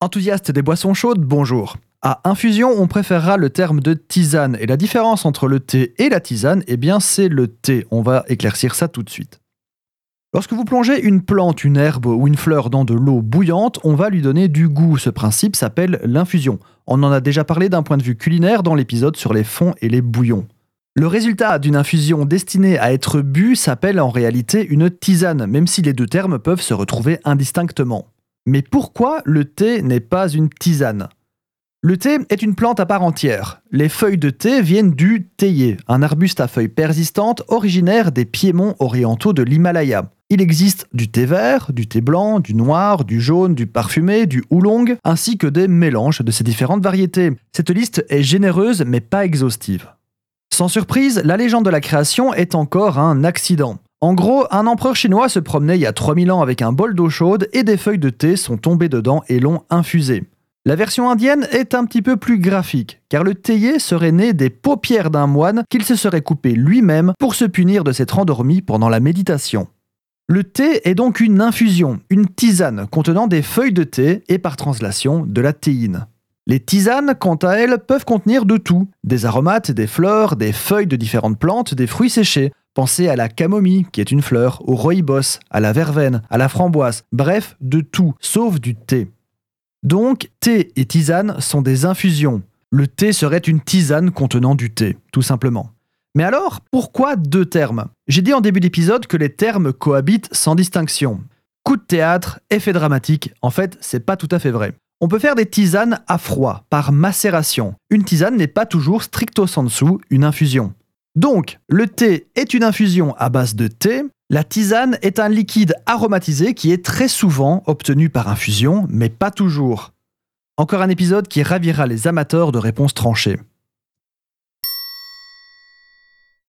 Enthousiaste des boissons chaudes, bonjour. À infusion, on préférera le terme de tisane, et la différence entre le thé et la tisane, eh bien c'est le thé. On va éclaircir ça tout de suite. Lorsque vous plongez une plante, une herbe ou une fleur dans de l'eau bouillante, on va lui donner du goût. Ce principe s'appelle l'infusion. On en a déjà parlé d'un point de vue culinaire dans l'épisode sur les fonds et les bouillons. Le résultat d'une infusion destinée à être bu s'appelle en réalité une tisane, même si les deux termes peuvent se retrouver indistinctement. Mais pourquoi le thé n'est pas une tisane? Le thé est une plante à part entière. Les feuilles de thé viennent du théier, un arbuste à feuilles persistantes originaire des piémonts orientaux de l'Himalaya. Il existe du thé vert, du thé blanc, du noir, du jaune, du parfumé, du oolong, ainsi que des mélanges de ces différentes variétés. Cette liste est généreuse mais pas exhaustive. Sans surprise, la légende de la création est encore un accident. En gros, un empereur chinois se promenait il y a 3000 ans avec un bol d'eau chaude et des feuilles de thé sont tombées dedans et l'ont infusé. La version indienne est un petit peu plus graphique, car le théier serait né des paupières d'un moine qu'il se serait coupé lui-même pour se punir de s'être endormi pendant la méditation. Le thé est donc une infusion, une tisane contenant des feuilles de thé et par translation de la théine. Les tisanes, quant à elles, peuvent contenir de tout, des aromates, des fleurs, des feuilles de différentes plantes, des fruits séchés, Pensez à la camomille, qui est une fleur, au rooibos, à la verveine, à la framboise, bref, de tout, sauf du thé. Donc, thé et tisane sont des infusions. Le thé serait une tisane contenant du thé, tout simplement. Mais alors, pourquoi deux termes? J'ai dit en début d'épisode que les termes cohabitent sans distinction. Coup de théâtre, effet dramatique, en fait, c'est pas tout à fait vrai. On peut faire des tisanes à froid, par macération. Une tisane n'est pas toujours stricto sensu une infusion. Donc, le thé est une infusion à base de thé. La tisane est un liquide aromatisé qui est très souvent obtenu par infusion, mais pas toujours. Encore un épisode qui ravira les amateurs de réponses tranchées.